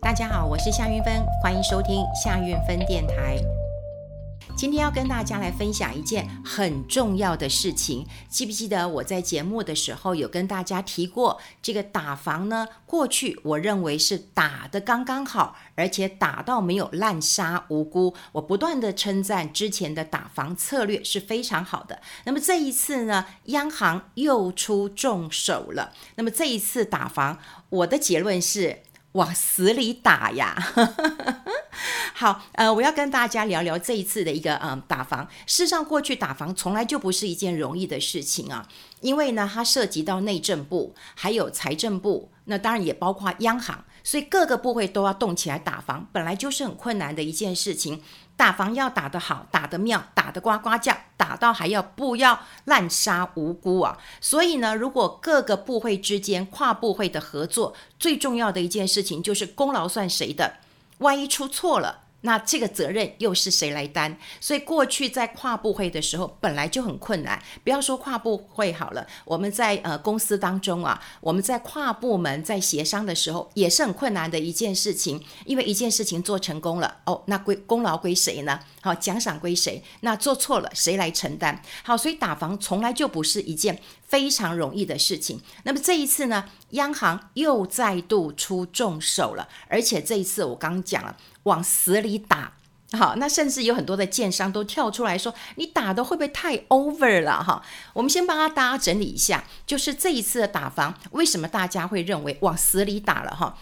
大家好，我是夏云芬，欢迎收听夏云芬电台。今天要跟大家来分享一件很重要的事情，记不记得我在节目的时候有跟大家提过，这个打房呢，过去我认为是打得刚刚好，而且打到没有滥杀无辜。我不断地称赞之前的打房策略是非常好的。那么这一次呢，央行又出重手了。那么这一次打房，我的结论是往死里打呀。好，呃，我要跟大家聊聊这一次的一个嗯、打房。事实上，过去打房从来就不是一件容易的事情啊，因为呢，它涉及到内政部，还有财政部，那当然也包括央行，所以各个部会都要动起来打防，本来就是很困难的一件事情。打防要打得好，打得妙，打得呱呱叫，打到还要不要滥杀无辜啊！所以呢，如果各个部会之间跨部会的合作，最重要的一件事情就是功劳算谁的。万一出错了，那这个责任又是谁来担？所以过去在跨部会的时候本来就很困难，不要说跨部会好了，我们在呃公司当中啊，我们在跨部门在协商的时候也是很困难的一件事情，因为一件事情做成功了，哦，那归功劳归谁呢？好，奖赏归谁？那做错了谁来承担？好，所以打房从来就不是一件非常容易的事情。那么这一次呢，央行又再度出重手了，而且这一次我刚讲了，往死里打。好，那甚至有很多的建商都跳出来说：“你打的会不会太 over 了？”哈，我们先帮大家整理一下，就是这一次的打房，为什么大家会认为往死里打了？哈，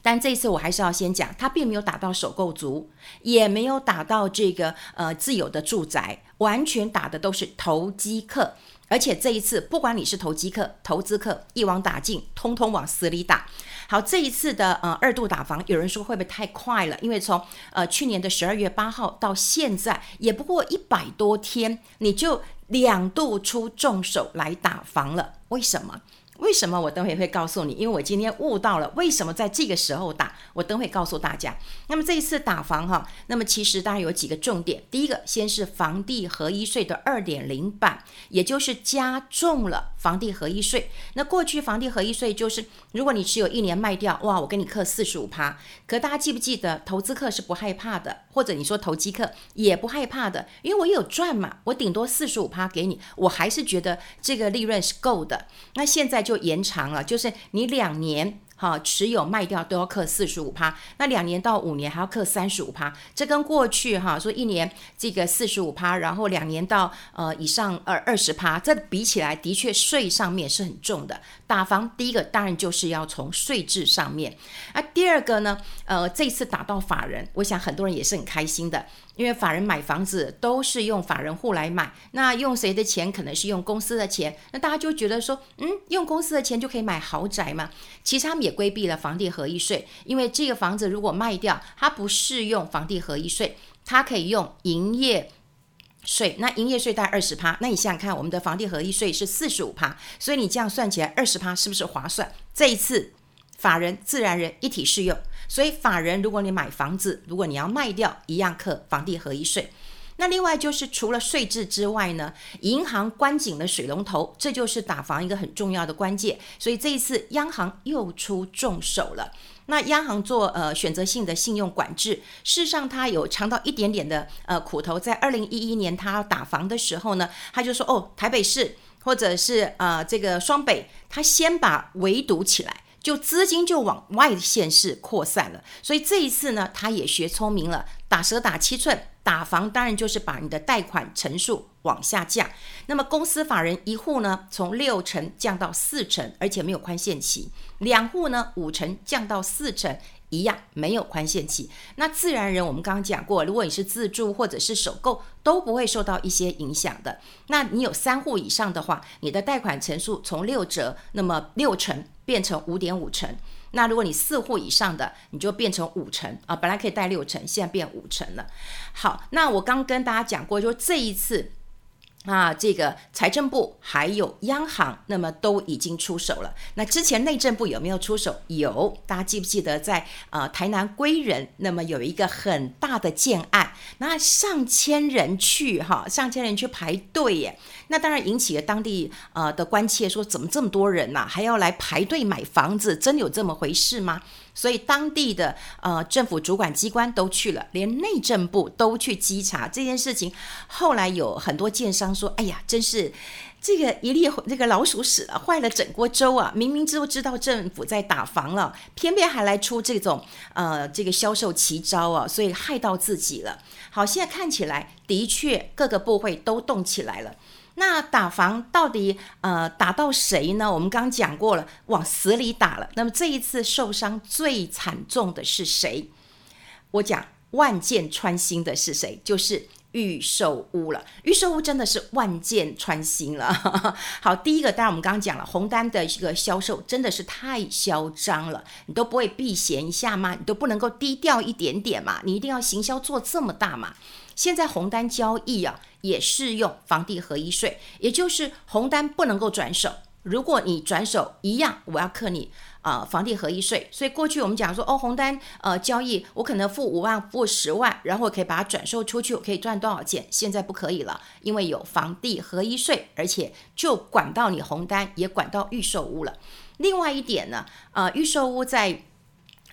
但这一次我还是要先讲，它并没有打到首购族，也没有打到这个呃自有的住宅，完全打的都是投机客。而且这一次，不管你是投机客、投资客，一网打尽，通通往死里打。好，这一次的呃二度打房，有人说会不会太快了？因为从呃去年的十二月八号到现在，也不过一百多天，你就两度出重手来打房了，为什么？为什么我等会会告诉你？因为我今天悟到了为什么在这个时候打，我等会告诉大家。那么这一次打房哈，那么其实大家有几个重点。第一个，先是房地合一税的二点零版，也就是加重了房地合一税。那过去房地合一税就是，如果你持有一年卖掉，哇，我给你刻四十五趴。可大家记不记得，投资客是不害怕的，或者你说投机客也不害怕的，因为我有赚嘛，我顶多四十五趴给你，我还是觉得这个利润是够的。那现在。就延长了，就是你两年哈持有卖掉都要课四十五趴，那两年到五年还要课三十五趴，这跟过去哈说一年这个四十五趴，然后两年到呃以上二二十趴，这比起来的确税上面是很重的。打房第一个当然就是要从税制上面，那第二个呢，呃这次打到法人，我想很多人也是很开心的。因为法人买房子都是用法人户来买，那用谁的钱？可能是用公司的钱。那大家就觉得说，嗯，用公司的钱就可以买豪宅嘛？其实他们也规避了房地合一税，因为这个房子如果卖掉，它不适用房地合一税，它可以用营业税。那营业税大概二十趴，那你想想看，我们的房地合一税是四十五趴，所以你这样算起来二十趴是不是划算？这一次法人、自然人一体适用。所以法人，如果你买房子，如果你要卖掉，一样课房地合一税。那另外就是除了税制之外呢，银行关紧了水龙头，这就是打房一个很重要的关键。所以这一次央行又出重手了。那央行做呃选择性的信用管制，事实上它有尝到一点点的呃苦头。在二零一一年它打房的时候呢，他就说哦，台北市或者是呃这个双北，他先把围堵起来。就资金就往外的县市扩散了，所以这一次呢，他也学聪明了，打蛇打七寸，打房当然就是把你的贷款成数往下降。那么公司法人一户呢，从六成降到四成，而且没有宽限期；两户呢，五成降到四成。一样没有宽限期，那自然人我们刚刚讲过，如果你是自住或者是首购，都不会受到一些影响的。那你有三户以上的话，你的贷款成数从六折，那么六成变成五点五成。那如果你四户以上的，你就变成五成啊，本来可以贷六成，现在变五成了。好，那我刚跟大家讲过，就这一次。啊，这个财政部还有央行，那么都已经出手了。那之前内政部有没有出手？有，大家记不记得在呃台南归仁，那么有一个很大的建案，那上千人去哈，上千人去排队耶。那当然引起了当地呃的关切，说怎么这么多人呐、还要来排队买房子？真有这么回事吗？所以当地的呃政府主管机关都去了，连内政部都去稽查这件事情。后来有很多建商说：“哎呀，真是。”这个一粒这个老鼠屎了，坏了整锅粥啊！明明知知道政府在打房了，偏偏还来出这种呃这个销售奇招啊，所以害到自己了。好，现在看起来的确各个部会都动起来了。那打房到底呃打到谁呢？我们刚讲过了，往死里打了。那么这一次受伤最惨重的是谁？我讲万箭穿心的是谁？就是。预售屋了，预售屋真的是万箭穿心了。好，第一个，当然我们刚刚讲了，红单的一个销售真的是太嚣张了，你都不会避嫌一下吗？你都不能够低调一点点嘛？你一定要行销做这么大嘛？现在红单交易啊，也适用房地合一税，也就是红单不能够转手。如果你转手一样，我要课你啊、房地合一税。所以过去我们讲说，哦，红单呃交易，我可能付五万，付十万，然后我可以把它转售出去，我可以赚多少钱？现在不可以了，因为有房地合一税，而且就管到你红单，也管到预售屋了。另外一点呢，呃，预售屋在。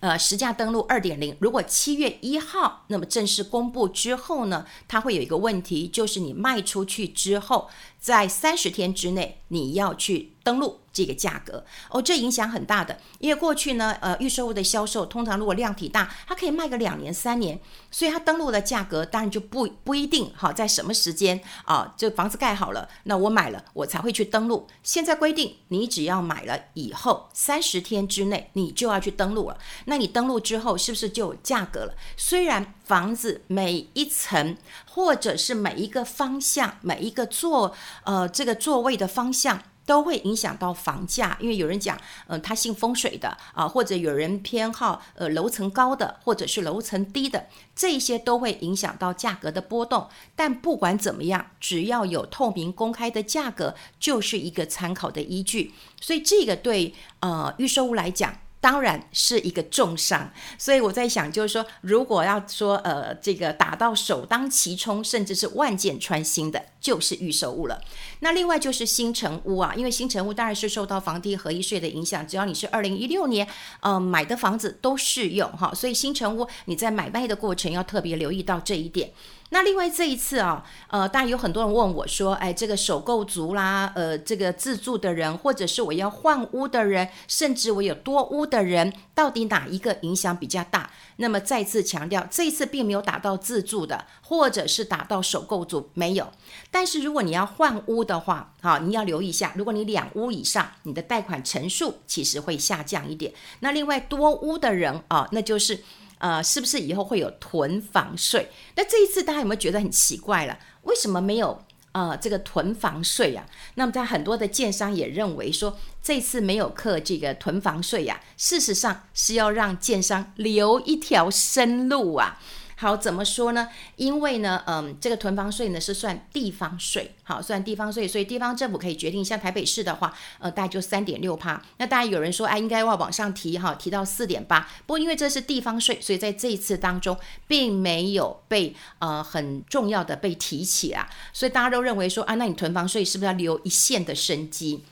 呃，实价登录二点零，如果七月一号那么正式公布之后呢，它会有一个问题，就是你卖出去之后，在三十天之内你要去登录。这个价格哦，这影响很大的，因为过去呢，呃，预售屋的销售通常如果量体大，它可以卖个两年三年，所以它登录的价格当然就不不一定好，在什么时间啊，这房子盖好了，那我买了我才会去登录。现在规定，你只要买了以后三十天之内你就要去登录了，那你登录之后是不是就有价格了？虽然房子每一层或者是每一个方向每一个座呃这个座位的方向。都会影响到房价，因为有人讲，嗯、呃，他信风水的啊，或者有人偏好呃楼层高的，或者是楼层低的，这些都会影响到价格的波动。但不管怎么样，只要有透明公开的价格，就是一个参考的依据。所以这个对呃预售屋来讲。当然是一个重伤，所以我在想，就是说，如果要说，呃，这个打到首当其冲，甚至是万箭穿心的，就是预售屋了。那另外就是新城屋啊，因为新城屋当然是受到房地合一税的影响，只要你是二零一六年，呃，买的房子都适用哈，所以新城屋你在买卖的过程要特别留意到这一点。那另外这一次啊，呃，当然有很多人问我说，哎，这个首购族啦，呃，这个自住的人，或者是我要换屋的人，甚至我有多屋的人，到底哪一个影响比较大？那么再次强调，这一次并没有打到自住的，或者是打到首购族，没有。但是如果你要换屋的话，好，你要留意一下，如果你两屋以上，你的贷款成数其实会下降一点。那另外多屋的人啊，那就是。呃，是不是以后会有囤房税？那这一次大家有没有觉得很奇怪了？为什么没有呃这个囤房税呀？那么在很多的建商也认为说，这次没有课这个囤房税呀，事实上是要让建商留一条生路啊。好，怎么说呢？因为呢，嗯，这个囤房税呢是算地方税，好，算地方税，所以地方政府可以决定，像台北市的话，呃，大概就三点六趴。那当然有人说，哎，应该要往上提，哈，提到四点八。不过因为这是地方税，所以在这一次当中，并没有被呃很重要的被提起啊。所以大家都认为说，啊，那你囤房税是不是要留一线的生机？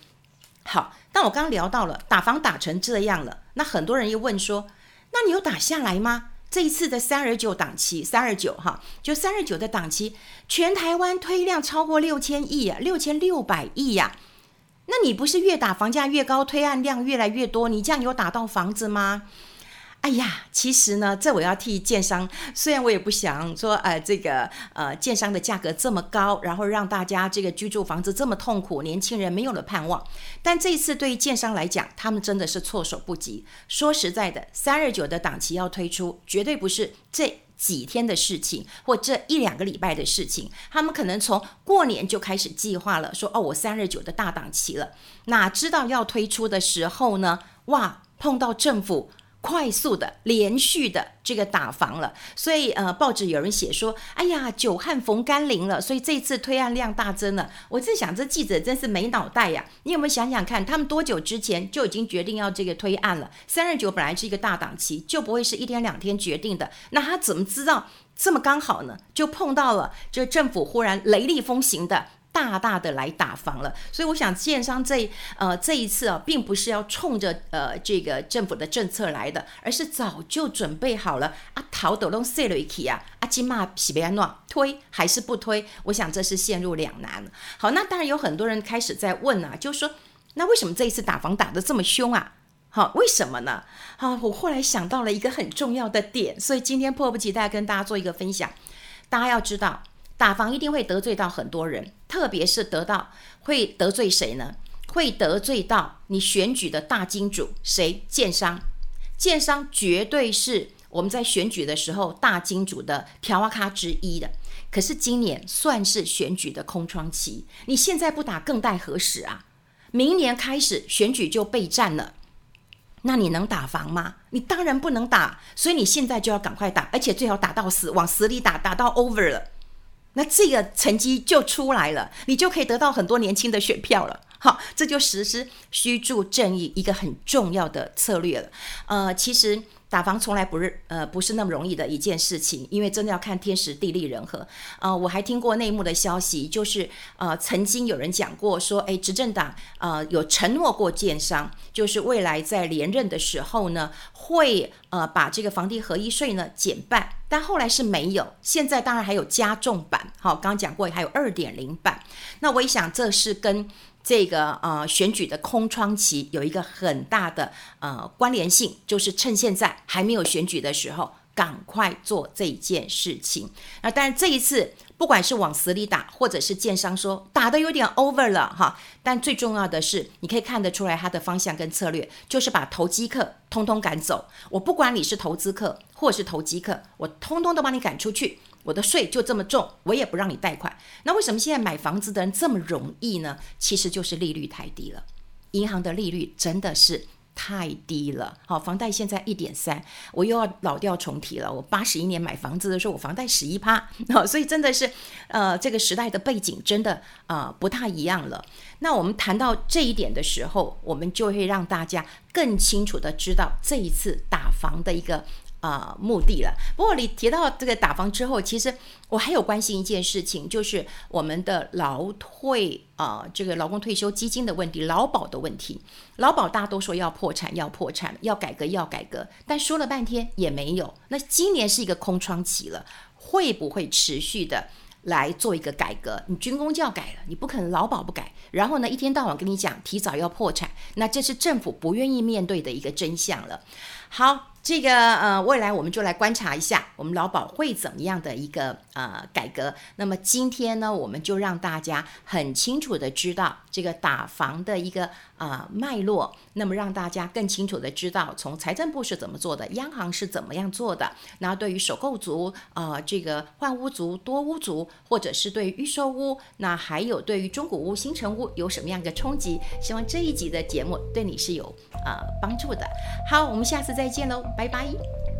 好，但我刚刚聊到了打房打成这样了，那很多人又问说，那你有打下来吗？这一次的三二九档期，三二九哈，就三二九的档期，全台湾推量超过六千亿啊，六千六百亿呀。那你不是越打房价越高，推案量越来越多，你这样有打到房子吗？哎呀，其实呢，这我要替建商，虽然我也不想说，呃，这个呃，建商的价格这么高，然后让大家这个居住房子这么痛苦，年轻人没有了盼望。但这一次对于建商来讲，他们真的是措手不及。说实在的，三二九的档期要推出，绝对不是这几天的事情，或这一两个礼拜的事情。他们可能从过年就开始计划了，说哦，我三二九的大档期了，哪知道要推出的时候呢？哇，碰到政府。快速的、连续的这个打房了，所以呃，报纸有人写说：“哎呀，久旱逢甘霖了。”所以这次推案量大增了。我在想，这记者真是没脑袋呀！你有没有想想看，他们多久之前就已经决定要这个推案了？三二九本来是一个大档期，就不会是一天两天决定的。那他怎么知道这么刚好呢？就碰到了，这政府忽然雷厉风行的大大的来打房了。所以我想，建商这呃这一次啊，并不是要冲着呃这个政府的政策来的，而是早就准备好了啊，逃都拢塞了一起啊，啊，今嘛是要安诺推还是不推？我想这是陷入两难。好，那当然有很多人开始在问啊，就说，那为什么这一次打房打得这么凶啊？好，为什么呢？好，我后来想到了一个很重要的点，所以今天迫不及待跟大家做一个分享。大家要知道，打房一定会得罪到很多人，特别是得到会得罪谁呢？会得罪到你选举的大金主，谁？建商。建商绝对是我们在选举的时候大金主的条卡之一的。可是今年算是选举的空窗期，你现在不打更待何时啊？明年开始选举就备战了。那你能打房吗？你当然不能打，所以你现在就要赶快打，而且最好打到死，往死里打，打到 over 了，那这个成绩就出来了，你就可以得到很多年轻的选票了。好，这就实施虚筑正义一个很重要的策略了。呃，其实。打房从来不是呃不是那么容易的一件事情，因为真的要看天时地利人和。呃，我还听过内幕的消息，就是呃曾经有人讲过说，诶，执政党呃有承诺过建商，就是未来在连任的时候呢，会呃把这个房地合一税呢减半，但后来是没有。现在当然还有加重版，好，刚刚讲过还有二点零版。那我一想，这是跟。这个呃选举的空窗期有一个很大的呃关联性，就是趁现在还没有选举的时候，赶快做这件事情。那当然这一次不管是往死里打，或者是建商说打得有点 over 了哈，但最重要的是你可以看得出来他的方向跟策略，就是把投机客通通赶走。我不管你是投资客或是投机客，我通通都把你赶出去。我的税就这么重，我也不让你贷款。那为什么现在买房子的人这么容易呢？其实就是利率太低了，银行的利率真的是太低了。好，房贷现在一点三，我又要老调重提了。我八十一年买房子的时候，我房贷十一趴，好，所以真的是，呃，这个时代的背景真的啊，不太一样了。那我们谈到这一点的时候，我们就会让大家更清楚的知道这一次打房的一个。啊、目的了。不过你提到这个打房之后，其实我还有关心一件事情，就是我们的劳退啊、这个劳工退休基金的问题，劳保的问题。劳保大家都说要破产，要破产，要改革，要改革，但说了半天也没有。那今年是一个空窗期了，会不会持续的来做一个改革？你军工就要改了，你不可能劳保不改。然后呢，一天到晚跟你讲提早要破产，那这是政府不愿意面对的一个真相了。好。这个呃，未来我们就来观察一下，我们劳保会怎么样的一个呃改革。那么今天呢，我们就让大家很清楚的知道这个打房的一个呃脉络。那么让大家更清楚的知道，从财政部是怎么做的，央行是怎么样做的。那对于首购族、呃这个换屋族、多屋族，或者是对于预售屋，那还有对于中古屋、新城屋有什么样的冲击？希望这一集的节目对你是有呃帮助的。好，我们下次再见喽。拜拜。